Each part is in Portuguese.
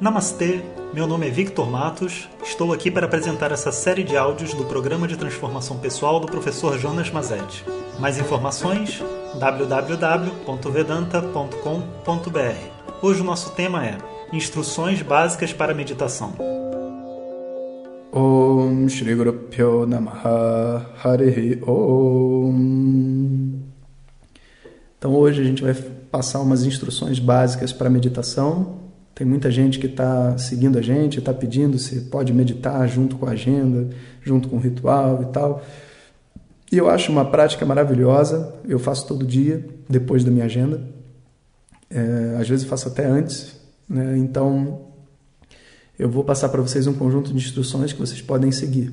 Namastê, meu nome é Victor Matos, estou aqui para apresentar essa série de áudios do programa de transformação pessoal do professor Jonas Mazetti. Mais informações? www.vedanta.com.br. Hoje o nosso tema é Instruções básicas para meditação. Om Shri Guru Namaha Harihi Om Então hoje a gente vai passar umas instruções básicas para meditação. Tem muita gente que está seguindo a gente, está pedindo se pode meditar junto com a agenda, junto com o ritual e tal. E eu acho uma prática maravilhosa. Eu faço todo dia, depois da minha agenda. É, às vezes faço até antes. Né? Então eu vou passar para vocês um conjunto de instruções que vocês podem seguir.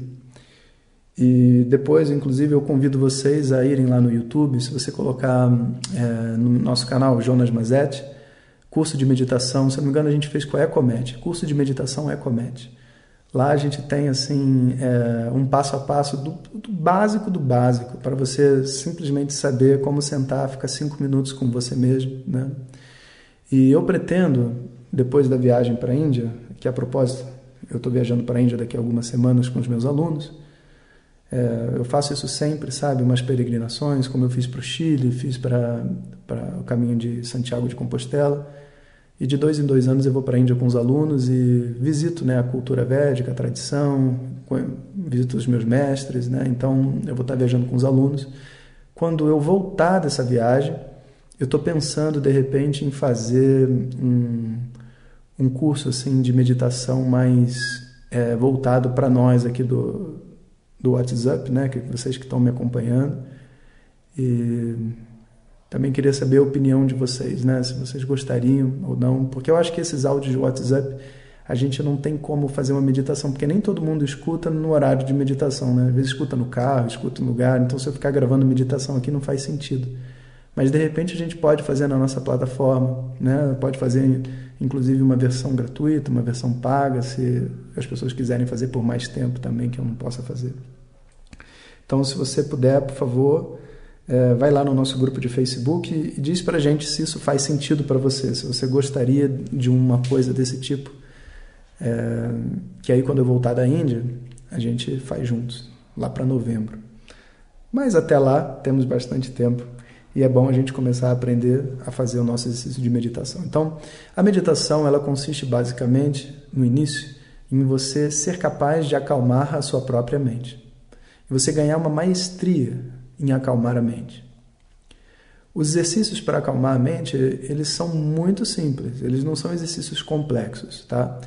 E depois, inclusive, eu convido vocês a irem lá no YouTube, se você colocar é, no nosso canal Jonas Mazetti, curso de meditação, se não me engano a gente fez com a Ecomed, curso de meditação Ecomed. Lá a gente tem assim é, um passo a passo do, do básico do básico para você simplesmente saber como sentar, ficar cinco minutos com você mesmo, né? E eu pretendo depois da viagem para a Índia que a propósito, eu estou viajando para a Índia daqui a algumas semanas com os meus alunos. É, eu faço isso sempre, sabe? Umas peregrinações, como eu fiz para o Chile, fiz para o caminho de Santiago de Compostela. E de dois em dois anos eu vou para a Índia com os alunos e visito né, a cultura védica, a tradição, visito os meus mestres. Né? Então eu vou estar viajando com os alunos. Quando eu voltar dessa viagem, eu estou pensando de repente em fazer um um curso assim de meditação mais é, voltado para nós aqui do, do WhatsApp, né? Que vocês que estão me acompanhando. E também queria saber a opinião de vocês, né? Se vocês gostariam ou não, porque eu acho que esses áudios de WhatsApp a gente não tem como fazer uma meditação, porque nem todo mundo escuta no horário de meditação, né? Às vezes escuta no carro, escuta no lugar, então se eu ficar gravando meditação aqui não faz sentido. Mas de repente a gente pode fazer na nossa plataforma, né? Pode fazer inclusive uma versão gratuita, uma versão paga, se as pessoas quiserem fazer por mais tempo também, que eu não possa fazer. Então, se você puder, por favor, é, vai lá no nosso grupo de Facebook e diz para gente se isso faz sentido para você, se você gostaria de uma coisa desse tipo. É, que aí, quando eu voltar da Índia, a gente faz juntos, lá para novembro. Mas até lá, temos bastante tempo e é bom a gente começar a aprender a fazer o nosso exercício de meditação. Então, a meditação ela consiste basicamente no início em você ser capaz de acalmar a sua própria mente. E você ganhar uma maestria em acalmar a mente. Os exercícios para acalmar a mente, eles são muito simples, eles não são exercícios complexos, tá?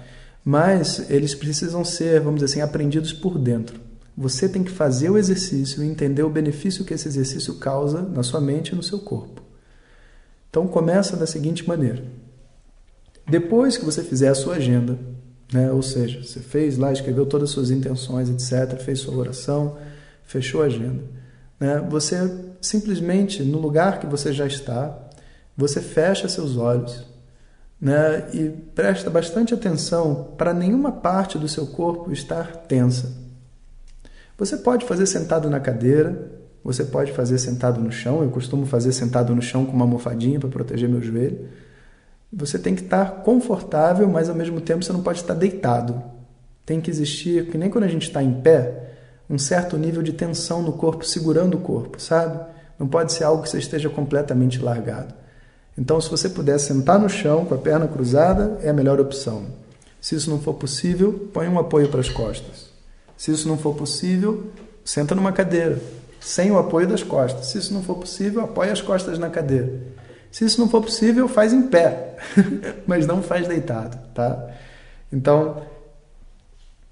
Mas eles precisam ser, vamos dizer assim, aprendidos por dentro. Você tem que fazer o exercício e entender o benefício que esse exercício causa na sua mente e no seu corpo. Então começa da seguinte maneira. Depois que você fizer a sua agenda, né, ou seja, você fez lá, escreveu todas as suas intenções, etc., fez sua oração, fechou a agenda, né, você simplesmente, no lugar que você já está, você fecha seus olhos né, e presta bastante atenção para nenhuma parte do seu corpo estar tensa. Você pode fazer sentado na cadeira, você pode fazer sentado no chão. Eu costumo fazer sentado no chão com uma almofadinha para proteger meu joelho. Você tem que estar confortável, mas ao mesmo tempo você não pode estar deitado. Tem que existir, que nem quando a gente está em pé, um certo nível de tensão no corpo, segurando o corpo, sabe? Não pode ser algo que você esteja completamente largado. Então, se você puder sentar no chão com a perna cruzada, é a melhor opção. Se isso não for possível, põe um apoio para as costas. Se isso não for possível, senta numa cadeira, sem o apoio das costas. Se isso não for possível, apoia as costas na cadeira. Se isso não for possível, faz em pé, mas não faz deitado, tá? Então,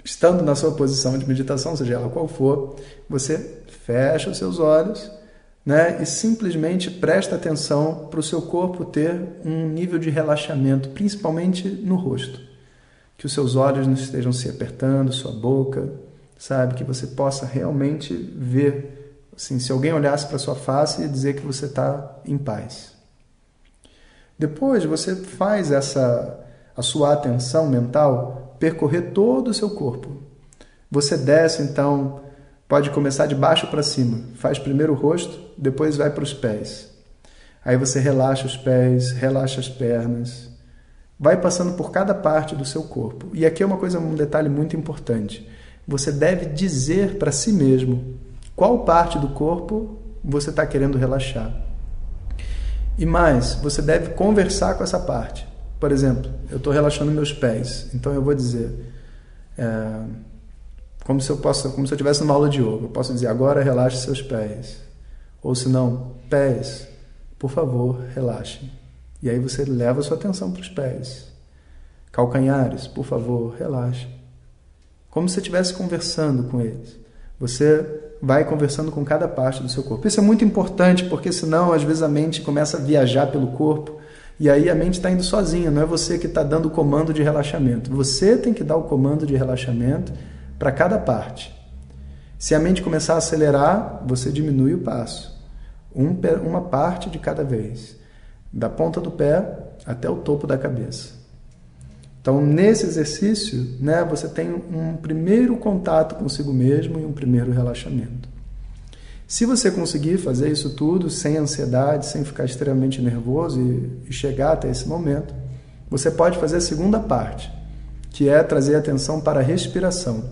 estando na sua posição de meditação, seja ela qual for, você fecha os seus olhos, né, e simplesmente presta atenção para o seu corpo ter um nível de relaxamento, principalmente no rosto. Que os seus olhos não estejam se apertando, sua boca, sabe? Que você possa realmente ver, assim, se alguém olhasse para sua face e dizer que você está em paz. Depois você faz essa a sua atenção mental percorrer todo o seu corpo. Você desce então, pode começar de baixo para cima. Faz primeiro o rosto, depois vai para os pés. Aí você relaxa os pés, relaxa as pernas, vai passando por cada parte do seu corpo. E aqui é uma coisa, um detalhe muito importante. Você deve dizer para si mesmo qual parte do corpo você está querendo relaxar. E mais, você deve conversar com essa parte. Por exemplo, eu estou relaxando meus pés, então eu vou dizer, é, como se eu possa, como se eu estivesse numa aula de yoga, eu posso dizer agora relaxe seus pés, ou se não, pés, por favor, relaxem. E aí você leva a sua atenção para os pés. Calcanhares, por favor, relaxe. Como se você estivesse conversando com eles. Você vai conversando com cada parte do seu corpo. Isso é muito importante porque senão às vezes a mente começa a viajar pelo corpo e aí a mente está indo sozinha. Não é você que está dando o comando de relaxamento. Você tem que dar o comando de relaxamento para cada parte. Se a mente começar a acelerar, você diminui o passo. Um, uma parte de cada vez. Da ponta do pé até o topo da cabeça. Então, nesse exercício, né, você tem um primeiro contato consigo mesmo e um primeiro relaxamento. Se você conseguir fazer isso tudo sem ansiedade, sem ficar extremamente nervoso e, chegar até esse momento, você pode fazer a segunda parte, que é trazer atenção para a respiração.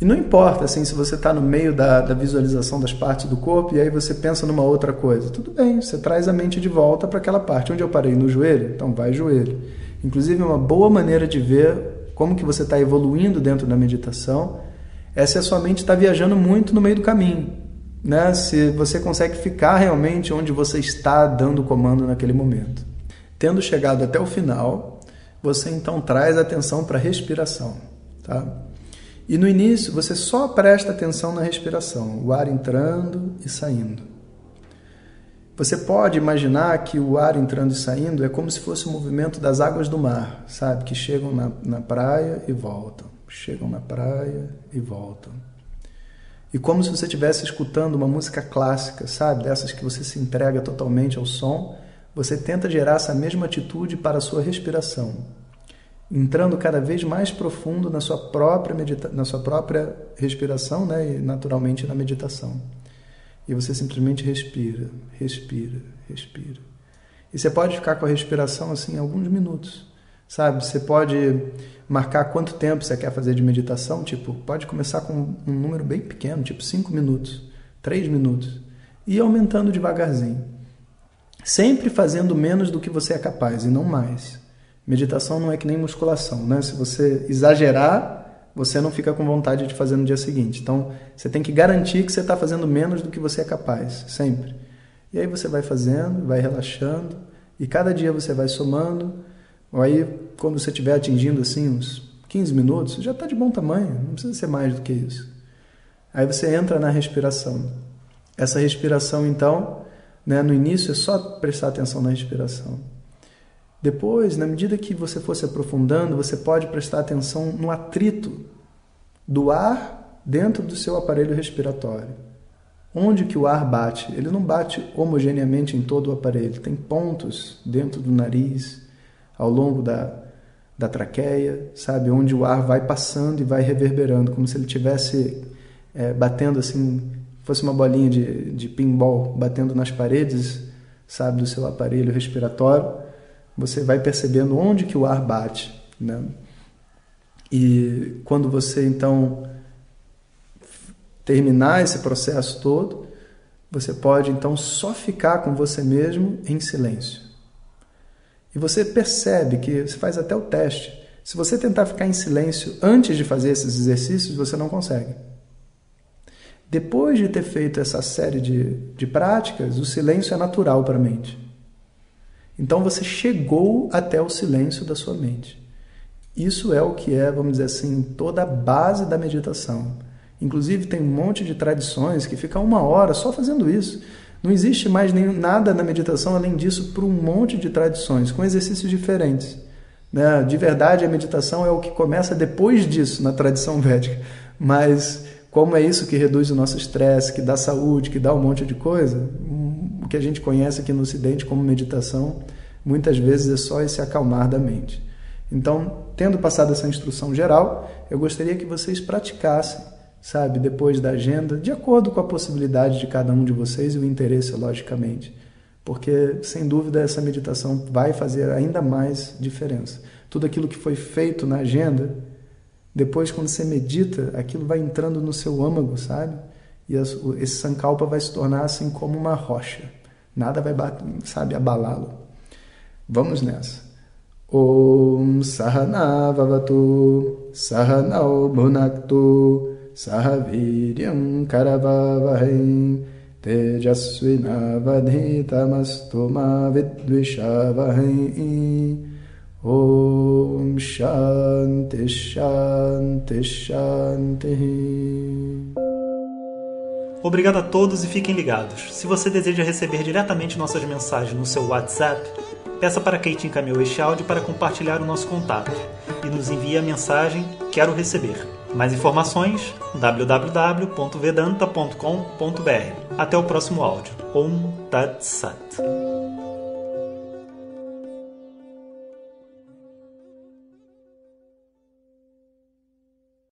E não importa assim se você está no meio da, da, visualização das partes do corpo e aí você pensa numa outra coisa. Tudo bem, você traz a mente de volta para aquela parte. Onde eu parei? No joelho? Então vai joelho. Inclusive, uma boa maneira de ver como que você está evoluindo dentro da meditação é se a sua mente está viajando muito no meio do caminho. Né? Se você consegue ficar realmente onde você está dando comando naquele momento. Tendo chegado até o final, você então traz atenção para a respiração. Tá? E no início, você só presta atenção na respiração, o ar entrando e saindo. Você pode imaginar que o ar entrando e saindo é como se fosse o movimento das águas do mar, sabe? Que chegam na, na praia e voltam, chegam na praia e voltam. E como se você estivesse escutando uma música clássica, sabe? Dessas que você se entrega totalmente ao som, você tenta gerar essa mesma atitude para a sua respiração, entrando cada vez mais profundo na sua própria, medita na sua própria respiração né? e naturalmente na meditação. E você simplesmente respira, respira, respira. E você pode ficar com a respiração assim alguns minutos, sabe? Você pode marcar quanto tempo você quer fazer de meditação, tipo, pode começar com um número bem pequeno, tipo 5 minutos, 3 minutos, e aumentando devagarzinho. Sempre fazendo menos do que você é capaz e não mais. Meditação não é que nem musculação, né? Se você exagerar, você não fica com vontade de fazer no dia seguinte. Então, você tem que garantir que você está fazendo menos do que você é capaz, sempre. E aí você vai fazendo, vai relaxando, e cada dia você vai somando. Aí, quando você estiver atingindo assim uns 15 minutos, já está de bom tamanho, não precisa ser mais do que isso. Aí você entra na respiração. Essa respiração, então, né, no início é só prestar atenção na respiração. Depois, na medida que você for se aprofundando, você pode prestar atenção no atrito do ar dentro do seu aparelho respiratório. Onde que o ar bate? Ele não bate homogeneamente em todo o aparelho. Tem pontos dentro do nariz, ao longo da, da traqueia, sabe? Onde o ar vai passando e vai reverberando, como se ele tivesse é, batendo assim, fosse uma bolinha de, de pinball batendo nas paredes, sabe, do seu aparelho respiratório você vai percebendo onde que o ar bate, né? E quando você então terminar esse processo todo, você pode então só ficar com você mesmo em silêncio. E você percebe que você faz até o teste. Se você tentar ficar em silêncio antes de fazer esses exercícios, você não consegue. Depois de ter feito essa série de, de práticas, o silêncio é natural para a mente. Então você chegou até o silêncio da sua mente. Isso é o que é, vamos dizer assim, toda a base da meditação. Inclusive tem um monte de tradições que ficam uma hora só fazendo isso. Não existe mais nem, nada na meditação além disso por um monte de tradições, com exercícios diferentes. Né? De verdade, a meditação é o que começa depois disso na tradição védica. Mas como é isso que reduz o nosso estresse, que dá saúde, que dá um monte de coisa, que a gente conhece aqui no Ocidente como meditação, muitas vezes é só esse acalmar da mente. Então, tendo passado essa instrução geral, eu gostaria que vocês praticassem, sabe, depois da agenda, de acordo com a possibilidade de cada um de vocês e o interesse, logicamente. porque sem dúvida essa meditação vai fazer ainda mais diferença. Tudo aquilo que foi feito na agenda, depois quando você medita, aquilo vai entrando no seu âmago, sabe? E esse sankalpa vai se tornar assim como uma rocha. Nada vai, sabe, abalá-lo. Vamos nessa. Om Sahana Vavatu Sahanau Bhunaktu Sahaviryam Karavavahim Tejasvinavadhitamastu ma vidvishavahim Om Shanti Shanti Shanti Obrigado a todos e fiquem ligados. Se você deseja receber diretamente nossas mensagens no seu WhatsApp, peça para quem te este áudio para compartilhar o nosso contato e nos envie a mensagem Quero receber. Mais informações www.vedanta.com.br. Até o próximo áudio. Om Tat Sat.